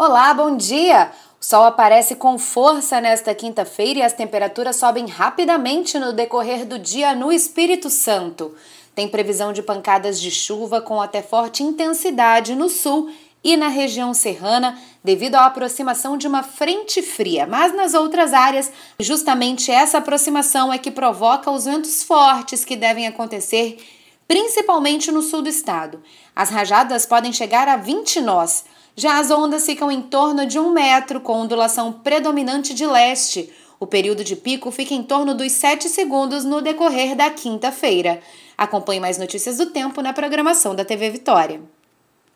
Olá, bom dia! O sol aparece com força nesta quinta-feira e as temperaturas sobem rapidamente no decorrer do dia no Espírito Santo. Tem previsão de pancadas de chuva com até forte intensidade no sul e na região serrana, devido à aproximação de uma frente fria. Mas nas outras áreas, justamente essa aproximação é que provoca os ventos fortes que devem acontecer, principalmente no sul do estado. As rajadas podem chegar a 20 nós. Já as ondas ficam em torno de um metro, com ondulação predominante de leste. O período de pico fica em torno dos 7 segundos no decorrer da quinta-feira. Acompanhe mais notícias do tempo na programação da TV Vitória.